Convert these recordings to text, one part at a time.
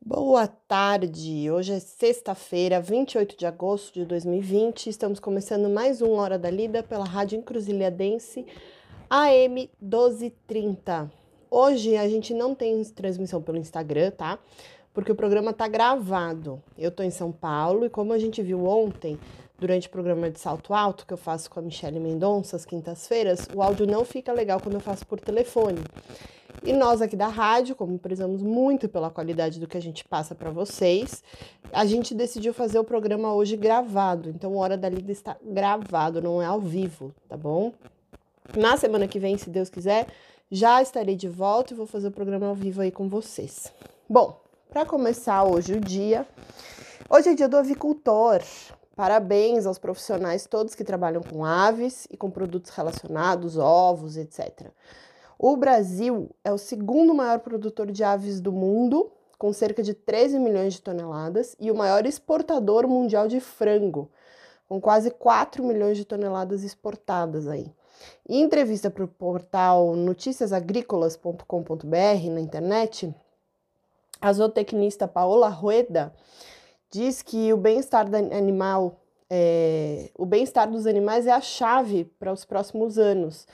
Boa tarde! Hoje é sexta-feira, 28 de agosto de 2020. Estamos começando mais um Hora da Lida pela Rádio Encruzilhadense AM 1230. Hoje a gente não tem transmissão pelo Instagram, tá? Porque o programa tá gravado. Eu tô em São Paulo e como a gente viu ontem, durante o programa de salto alto que eu faço com a Michelle Mendonça às quintas-feiras, o áudio não fica legal quando eu faço por telefone. E nós aqui da rádio, como prezamos muito pela qualidade do que a gente passa para vocês, a gente decidiu fazer o programa hoje gravado. Então, Hora da Lida está gravado, não é ao vivo, tá bom? Na semana que vem, se Deus quiser, já estarei de volta e vou fazer o programa ao vivo aí com vocês. Bom, para começar hoje o dia, hoje é dia do avicultor. Parabéns aos profissionais todos que trabalham com aves e com produtos relacionados, ovos, etc. O Brasil é o segundo maior produtor de aves do mundo, com cerca de 13 milhões de toneladas, e o maior exportador mundial de frango, com quase 4 milhões de toneladas exportadas aí. Em entrevista para o portal noticiasagrícolas.com.br na internet, a zootecnista Paola Rueda diz que o bem-estar animal, é, o bem-estar dos animais é a chave para os próximos anos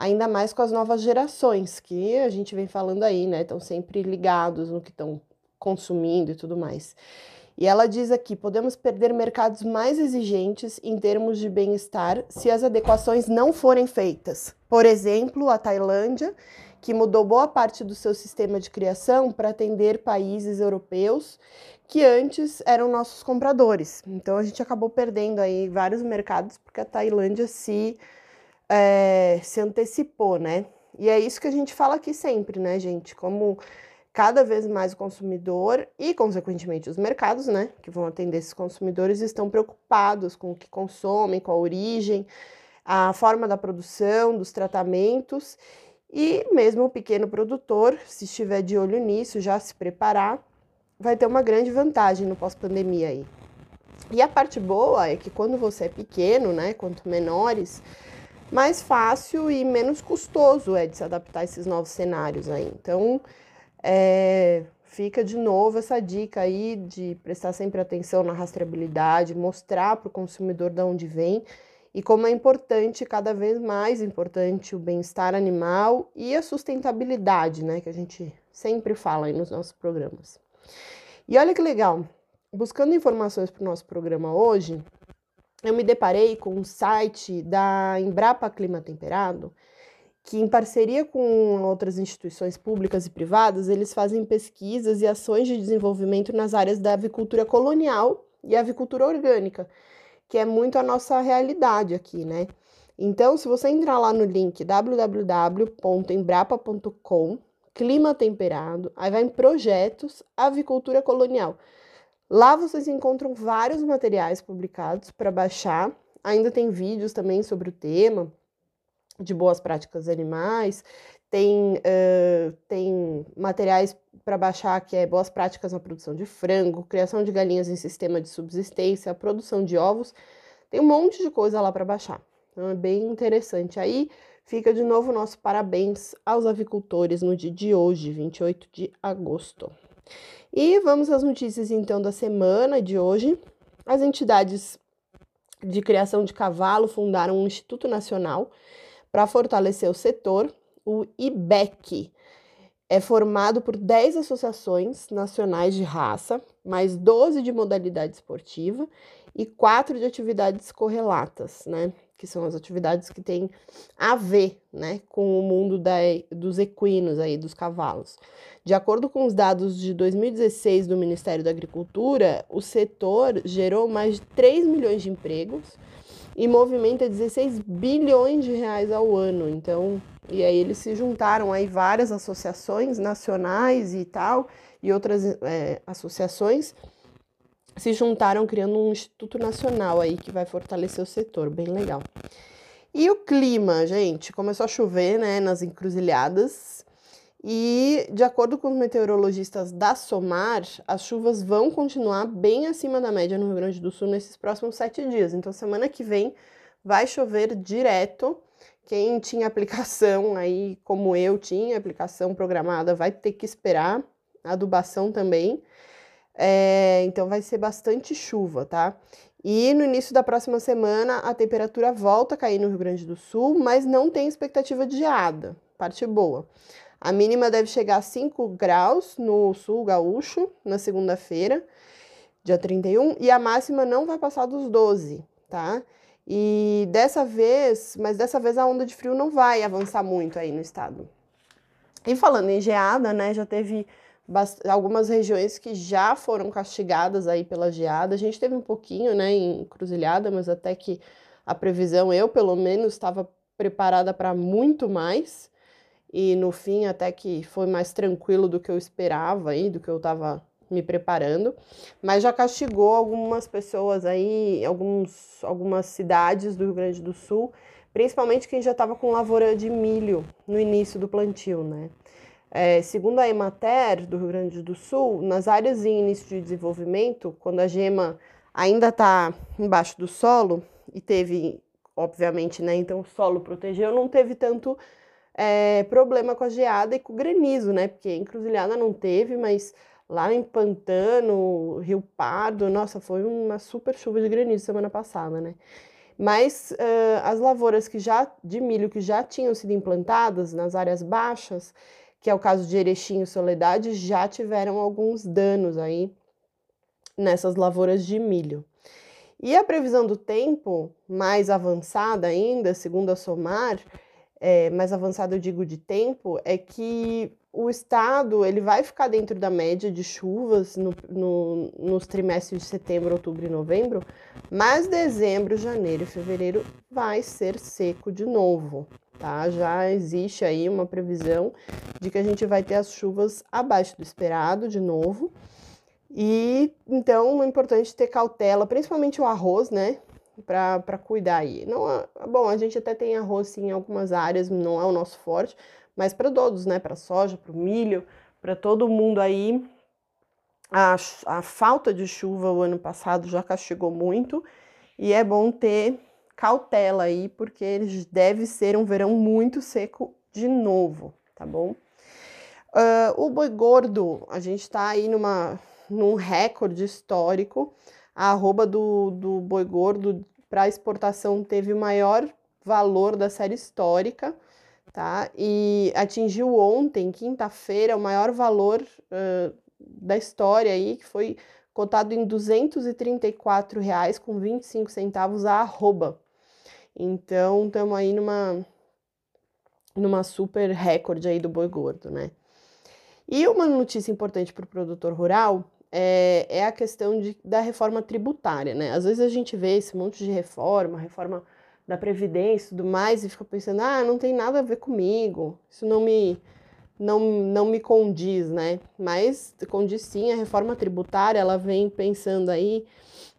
ainda mais com as novas gerações, que a gente vem falando aí, né? Estão sempre ligados no que estão consumindo e tudo mais. E ela diz aqui: podemos perder mercados mais exigentes em termos de bem-estar se as adequações não forem feitas. Por exemplo, a Tailândia, que mudou boa parte do seu sistema de criação para atender países europeus que antes eram nossos compradores. Então a gente acabou perdendo aí vários mercados porque a Tailândia se é, se antecipou, né? E é isso que a gente fala aqui sempre, né, gente? Como cada vez mais o consumidor e, consequentemente, os mercados, né, que vão atender esses consumidores, estão preocupados com o que consomem, com a origem, a forma da produção, dos tratamentos. E mesmo o pequeno produtor, se estiver de olho nisso, já se preparar, vai ter uma grande vantagem no pós-pandemia aí. E a parte boa é que quando você é pequeno, né, quanto menores, mais fácil e menos custoso é de se adaptar a esses novos cenários aí. Então, é, fica de novo essa dica aí de prestar sempre atenção na rastreabilidade, mostrar para o consumidor de onde vem e como é importante, cada vez mais importante, o bem-estar animal e a sustentabilidade, né, que a gente sempre fala aí nos nossos programas. E olha que legal, buscando informações para o nosso programa hoje, eu me deparei com um site da Embrapa Clima Temperado, que em parceria com outras instituições públicas e privadas, eles fazem pesquisas e ações de desenvolvimento nas áreas da avicultura colonial e avicultura orgânica, que é muito a nossa realidade aqui, né? Então, se você entrar lá no link www.embrapa.com, clima temperado, aí vai em projetos avicultura colonial. Lá vocês encontram vários materiais publicados para baixar. Ainda tem vídeos também sobre o tema de boas práticas animais. Tem, uh, tem materiais para baixar que é boas práticas na produção de frango, criação de galinhas em sistema de subsistência, produção de ovos. Tem um monte de coisa lá para baixar. Então é bem interessante. Aí fica de novo nosso parabéns aos avicultores no dia de hoje, 28 de agosto. E vamos às notícias então da semana de hoje. As entidades de criação de cavalo fundaram um Instituto Nacional para fortalecer o setor, o IBEC. É formado por 10 associações nacionais de raça, mais 12 de modalidade esportiva e 4 de atividades correlatas, né? Que são as atividades que têm a ver né, com o mundo da, dos equinos, aí, dos cavalos. De acordo com os dados de 2016 do Ministério da Agricultura, o setor gerou mais de 3 milhões de empregos e movimenta 16 bilhões de reais ao ano. Então, e aí eles se juntaram aí várias associações nacionais e tal, e outras é, associações se juntaram criando um instituto nacional aí que vai fortalecer o setor, bem legal. E o clima, gente, começou a chover, né, nas encruzilhadas. E de acordo com os meteorologistas da SOMAR, as chuvas vão continuar bem acima da média no Rio Grande do Sul nesses próximos sete dias. Então, semana que vem vai chover direto. Quem tinha aplicação aí, como eu tinha aplicação programada, vai ter que esperar adubação também. É, então vai ser bastante chuva, tá? E no início da próxima semana a temperatura volta a cair no Rio Grande do Sul, mas não tem expectativa de geada. Parte boa. A mínima deve chegar a 5 graus no sul gaúcho na segunda-feira, dia 31, e a máxima não vai passar dos 12, tá? E dessa vez, mas dessa vez a onda de frio não vai avançar muito aí no estado. E falando em geada, né, já teve algumas regiões que já foram castigadas aí pela geada. A gente teve um pouquinho, né, em Cruzilhada, mas até que a previsão, eu pelo menos, estava preparada para muito mais. E no fim, até que foi mais tranquilo do que eu esperava aí, do que eu estava me preparando. Mas já castigou algumas pessoas aí, alguns, algumas cidades do Rio Grande do Sul, principalmente quem já estava com lavoura de milho no início do plantio, né? É, segundo a Emater do Rio Grande do Sul, nas áreas em início de desenvolvimento, quando a gema ainda está embaixo do solo e teve, obviamente, né, então o solo protegeu, não teve tanto é, problema com a geada e com o granizo, né? Porque encruzilhada não teve, mas lá em Pantano, Rio Pardo, nossa, foi uma super chuva de granizo semana passada, né? Mas uh, as lavouras que já de milho que já tinham sido implantadas nas áreas baixas, que é o caso de Erechim e Soledade, já tiveram alguns danos aí nessas lavouras de milho. E a previsão do tempo, mais avançada ainda, segundo a SOMAR, é, mais avançada eu digo de tempo, é que o estado ele vai ficar dentro da média de chuvas no, no, nos trimestres de setembro, outubro e novembro, mas dezembro, janeiro e fevereiro vai ser seco de novo tá? Já existe aí uma previsão de que a gente vai ter as chuvas abaixo do esperado de novo. E então é importante ter cautela, principalmente o arroz, né? Para cuidar aí. Não, bom, a gente até tem arroz sim, em algumas áreas, não é o nosso forte, mas para todos, né? Para soja, para o milho, para todo mundo aí. A, a falta de chuva o ano passado já castigou muito e é bom ter cautela aí, porque deve ser um verão muito seco de novo, tá bom? Uh, o boi gordo, a gente está aí numa, num recorde histórico. A arroba do, do boi gordo para exportação teve o maior valor da série histórica, tá? E atingiu ontem, quinta-feira, o maior valor uh, da história aí, que foi cotado em R$ 234,25 a arroba. Então, estamos aí numa, numa super recorde aí do boi gordo, né? E uma notícia importante para o produtor rural é, é a questão de, da reforma tributária, né? Às vezes a gente vê esse monte de reforma, reforma da Previdência e tudo mais, e fica pensando, ah, não tem nada a ver comigo, isso não me, não, não me condiz, né? Mas condiz sim, a reforma tributária, ela vem pensando aí,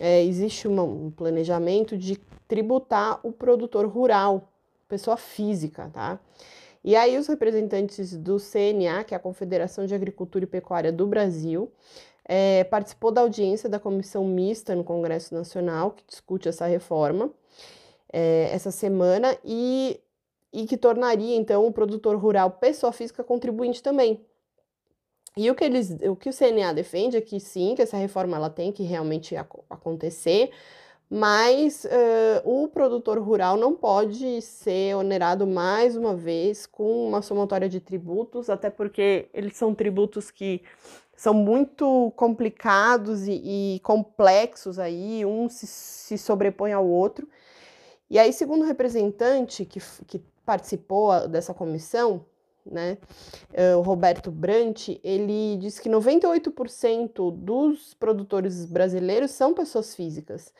é, existe uma, um planejamento de tributar o produtor rural, pessoa física, tá? E aí os representantes do CNA, que é a Confederação de Agricultura e Pecuária do Brasil, é, participou da audiência da comissão mista no Congresso Nacional, que discute essa reforma é, essa semana, e, e que tornaria, então, o produtor rural pessoa física contribuinte também. E o que, eles, o que o CNA defende é que sim, que essa reforma ela tem que realmente acontecer, mas uh, o produtor rural não pode ser onerado mais uma vez com uma somatória de tributos, até porque eles são tributos que são muito complicados e, e complexos aí, um se, se, sobrepõe ao outro. E aí, segundo o representante que, que participou dessa comissão, né, o Roberto Brant, ele disse que 98% dos produtores brasileiros são pessoas físicas.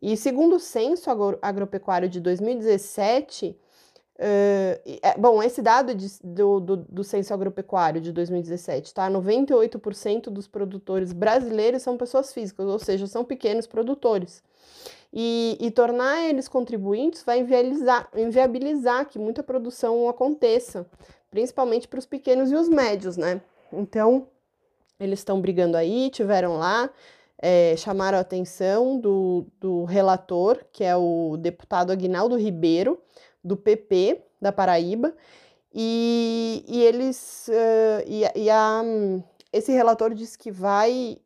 E segundo o censo agropecuário de 2017, uh, bom, esse dado de, do, do, do censo agropecuário de 2017, tá? 98% dos produtores brasileiros são pessoas físicas, ou seja, são pequenos produtores. E, e tornar eles contribuintes vai inviabilizar, inviabilizar que muita produção aconteça, principalmente para os pequenos e os médios, né? Então, eles estão brigando aí, tiveram lá, é, chamaram a atenção do, do relator, que é o deputado Aguinaldo Ribeiro, do PP da Paraíba, e, e eles uh, e, e, a, esse relator diz que vai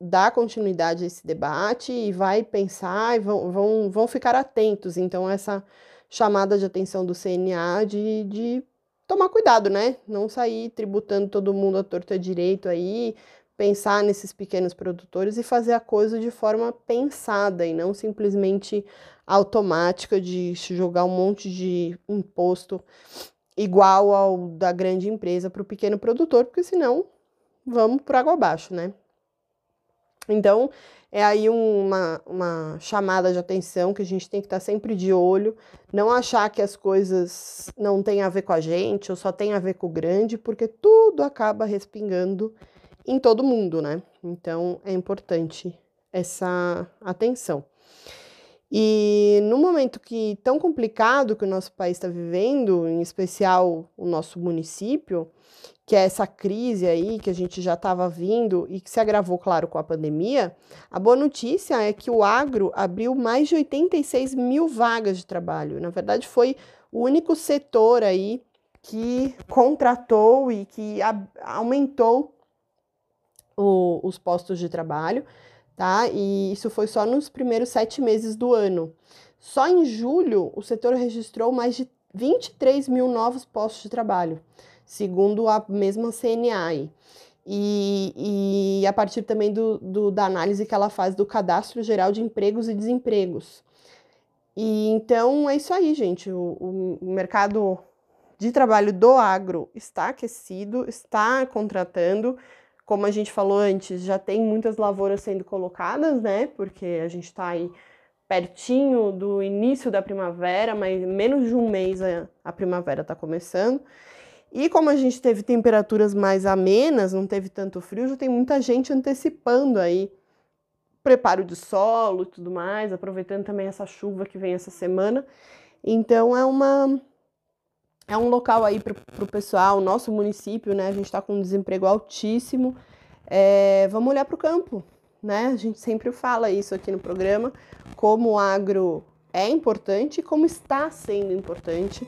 dar continuidade a esse debate e vai pensar e vão, vão, vão ficar atentos. Então, essa chamada de atenção do CNA de, de tomar cuidado, né? Não sair tributando todo mundo a torta direito aí, pensar nesses pequenos produtores e fazer a coisa de forma pensada e não simplesmente automática de jogar um monte de imposto igual ao da grande empresa para o pequeno produtor, porque senão vamos por água abaixo, né? Então, é aí uma, uma chamada de atenção que a gente tem que estar sempre de olho, não achar que as coisas não têm a ver com a gente ou só tem a ver com o grande, porque tudo acaba respingando em todo mundo, né? Então é importante essa atenção. E no momento que tão complicado que o nosso país está vivendo, em especial o nosso município, que é essa crise aí que a gente já estava vindo e que se agravou, claro, com a pandemia, a boa notícia é que o agro abriu mais de 86 mil vagas de trabalho. Na verdade, foi o único setor aí que contratou e que aumentou o, os postos de trabalho, tá? E isso foi só nos primeiros sete meses do ano. Só em julho, o setor registrou mais de 23 mil novos postos de trabalho segundo a mesma CNA. E, e a partir também do, do, da análise que ela faz do Cadastro Geral de Empregos e Desempregos. E então é isso aí, gente. O, o mercado de trabalho do agro está aquecido, está contratando. Como a gente falou antes, já tem muitas lavouras sendo colocadas, né? Porque a gente está aí pertinho do início da primavera, mas menos de um mês a, a primavera está começando. E como a gente teve temperaturas mais amenas, não teve tanto frio, já tem muita gente antecipando aí preparo de solo e tudo mais, aproveitando também essa chuva que vem essa semana. Então é uma é um local aí para o pessoal, nosso município, né? A gente está com um desemprego altíssimo. É, vamos olhar para o campo, né? A gente sempre fala isso aqui no programa, como o agro é importante e como está sendo importante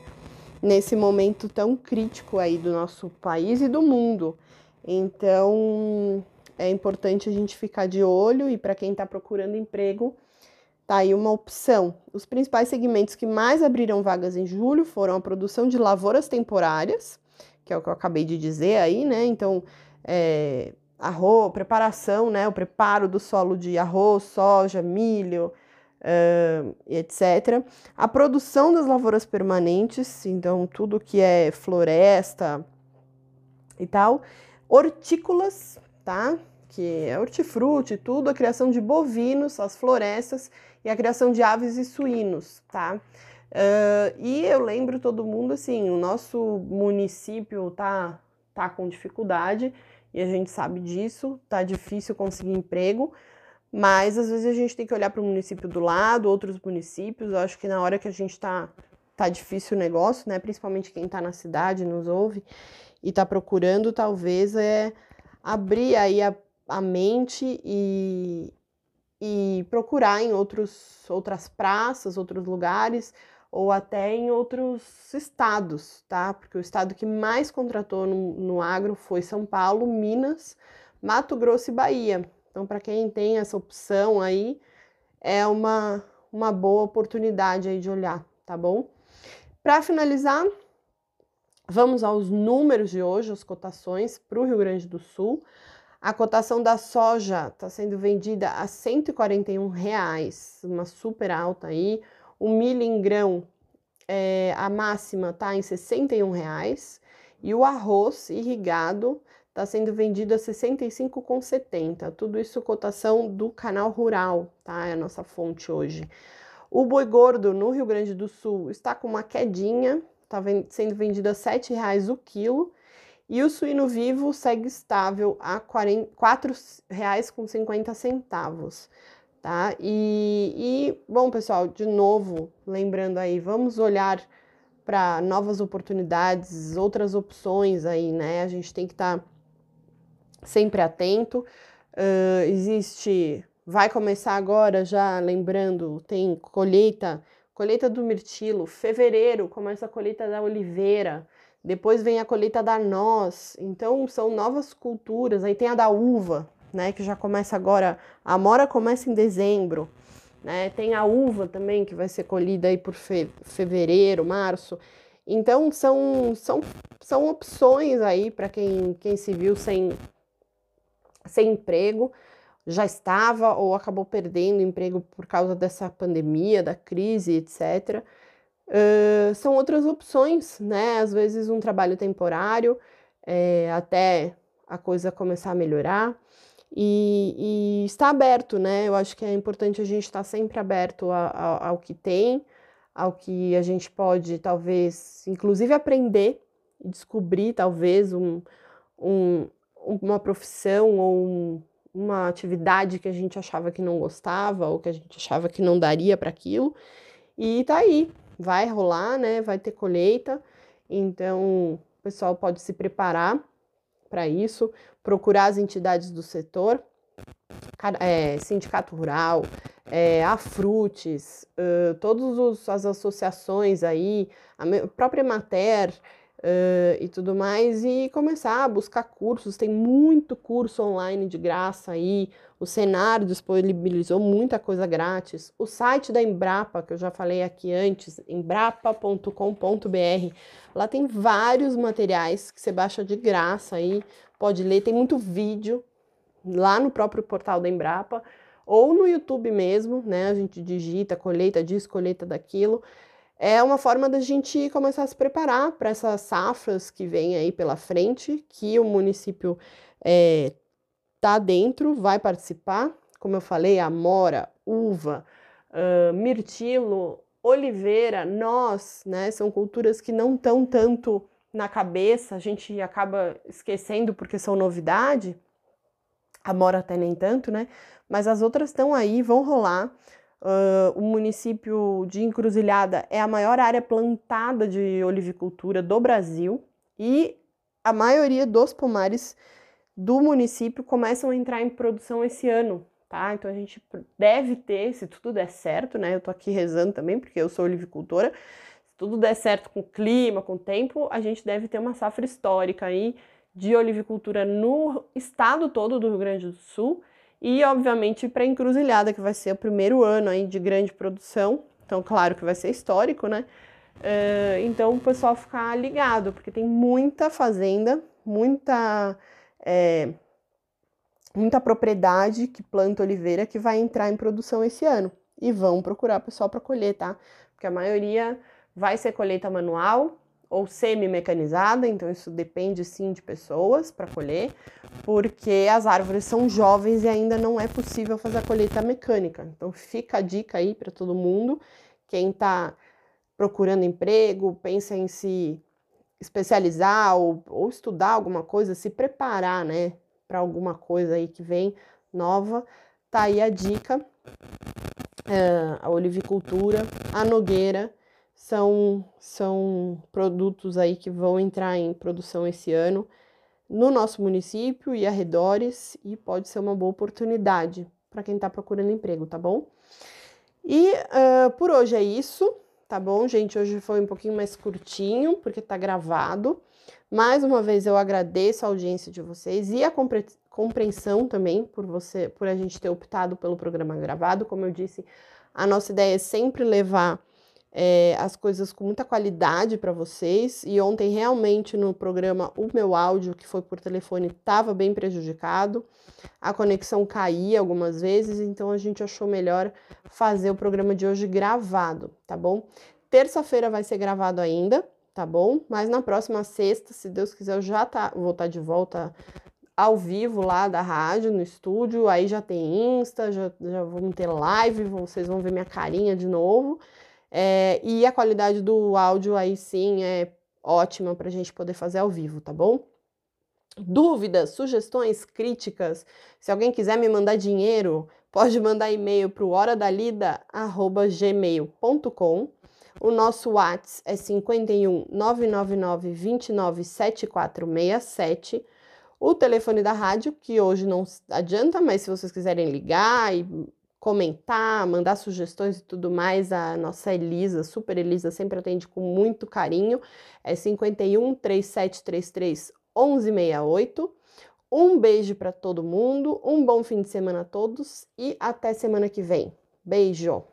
nesse momento tão crítico aí do nosso país e do mundo. Então, é importante a gente ficar de olho e para quem está procurando emprego, tá aí uma opção. Os principais segmentos que mais abriram vagas em julho foram a produção de lavouras temporárias, que é o que eu acabei de dizer aí, né? Então, é, arroz, preparação, né? O preparo do solo de arroz, soja, milho, uh, etc. A produção das lavouras permanentes, então tudo que é floresta e tal. Hortícolas, tá? Que é hortifruti, tudo, a criação de bovinos, as florestas e a criação de aves e suínos, tá? Uh, e eu lembro todo mundo assim, o nosso município tá, tá com dificuldade e a gente sabe disso, tá difícil conseguir emprego, mas às vezes a gente tem que olhar para o município do lado, outros municípios. Eu acho que na hora que a gente está tá difícil o negócio, né? Principalmente quem está na cidade, nos ouve e está procurando, talvez é abrir aí a, a mente e, e procurar em outros, outras praças, outros lugares ou até em outros estados, tá? Porque o estado que mais contratou no, no agro foi São Paulo, Minas, Mato Grosso e Bahia. Então, para quem tem essa opção aí, é uma, uma boa oportunidade aí de olhar, tá bom? Para finalizar, vamos aos números de hoje, as cotações para o Rio Grande do Sul. A cotação da soja está sendo vendida a 141 reais, uma super alta aí. O milho em grão, é, a máxima está em 61 reais. E o arroz irrigado está sendo vendido a 65,70. Tudo isso cotação do canal rural, tá? É a nossa fonte hoje. O boi gordo no Rio Grande do Sul está com uma quedinha, está sendo vendido a R$ 7,00 o quilo. E o suíno vivo segue estável a R$ 4,50, tá? E, e, bom, pessoal, de novo, lembrando aí, vamos olhar para novas oportunidades, outras opções aí, né? A gente tem que estar tá sempre atento. Uh, existe, vai começar agora já, lembrando, tem colheita, colheita do mirtilo, fevereiro começa a colheita da oliveira, depois vem a colheita da noz, então são novas culturas. Aí tem a da uva, né, que já começa agora. A amora começa em dezembro, né? Tem a uva também que vai ser colhida aí por fe fevereiro, março. Então são, são, são opções aí para quem, quem se viu sem, sem emprego, já estava ou acabou perdendo emprego por causa dessa pandemia, da crise, etc. Uh, são outras opções, né? Às vezes um trabalho temporário é, até a coisa começar a melhorar e, e, está aberto, né? Eu acho que é importante a gente estar sempre aberto a, a, ao que tem, ao que a gente pode, talvez, inclusive aprender e descobrir, talvez, um, um, uma profissão ou um, uma atividade que a gente achava que não gostava ou que a gente achava que não daria para aquilo. E tá aí, vai rolar, né? Vai ter colheita, então o pessoal pode se preparar para isso, procurar as entidades do setor, é, sindicato rural, é, a Frutes, uh, todas as associações aí, a própria Mater, uh, e tudo mais, e começar a buscar cursos. Tem muito curso online de graça aí. O Senar disponibilizou muita coisa grátis. O site da Embrapa, que eu já falei aqui antes, embrapa.com.br, lá tem vários materiais que você baixa de graça aí, pode ler. Tem muito vídeo lá no próprio portal da Embrapa ou no YouTube mesmo, né? A gente digita colheita disso, colheita daquilo é uma forma da gente começar a se preparar para essas safras que vem aí pela frente, que o município é, tá dentro, vai participar. Como eu falei, amora, uva, uh, mirtilo, oliveira, nós, né? São culturas que não estão tanto na cabeça, a gente acaba esquecendo porque são novidade. A mora até nem tanto, né? Mas as outras estão aí, vão rolar. Uh, o município de Encruzilhada é a maior área plantada de olivicultura do Brasil e a maioria dos pomares do município começam a entrar em produção esse ano, tá? Então a gente deve ter, se tudo der certo, né? Eu tô aqui rezando também, porque eu sou olivicultora. Se tudo der certo com o clima, com o tempo, a gente deve ter uma safra histórica aí de olivicultura no estado todo do Rio Grande do Sul e, obviamente, para Encruzilhada, que vai ser o primeiro ano aí de grande produção. Então, claro que vai ser histórico, né? Uh, então, o pessoal ficar ligado, porque tem muita fazenda, muita, é, muita propriedade que planta oliveira que vai entrar em produção esse ano. E vão procurar pessoal para colher, tá? Porque a maioria vai ser colheita manual, ou semi-mecanizada, então isso depende sim de pessoas para colher, porque as árvores são jovens e ainda não é possível fazer a colheita mecânica. Então fica a dica aí para todo mundo, quem está procurando emprego, pensa em se especializar ou, ou estudar alguma coisa, se preparar, né, para alguma coisa aí que vem nova, tá aí a dica. É, a olivicultura, a nogueira são, são produtos aí que vão entrar em produção esse ano no nosso município e arredores e pode ser uma boa oportunidade para quem está procurando emprego, tá bom? E uh, por hoje é isso, tá bom, gente? Hoje foi um pouquinho mais curtinho, porque tá gravado. Mais uma vez eu agradeço a audiência de vocês e a compre compreensão também por você, por a gente ter optado pelo programa gravado. Como eu disse, a nossa ideia é sempre levar é, as coisas com muita qualidade para vocês. E ontem, realmente, no programa, o meu áudio, que foi por telefone, estava bem prejudicado. A conexão caía algumas vezes, então a gente achou melhor fazer o programa de hoje gravado, tá bom? Terça-feira vai ser gravado ainda, tá bom? Mas na próxima sexta, se Deus quiser, eu já tá, vou estar tá de volta ao vivo lá da rádio, no estúdio. Aí já tem Insta, já, já vamos ter live, vocês vão ver minha carinha de novo. É, e a qualidade do áudio aí sim é ótima para a gente poder fazer ao vivo, tá bom? Dúvidas, sugestões, críticas, se alguém quiser me mandar dinheiro, pode mandar e-mail para o horadalida@gmail.com. O nosso WhatsApp é 51 999 29 7467. O telefone da rádio, que hoje não adianta, mas se vocês quiserem ligar e comentar, mandar sugestões e tudo mais, a nossa Elisa, Super Elisa, sempre atende com muito carinho. É 51 3733 1168. Um beijo para todo mundo, um bom fim de semana a todos e até semana que vem. Beijo!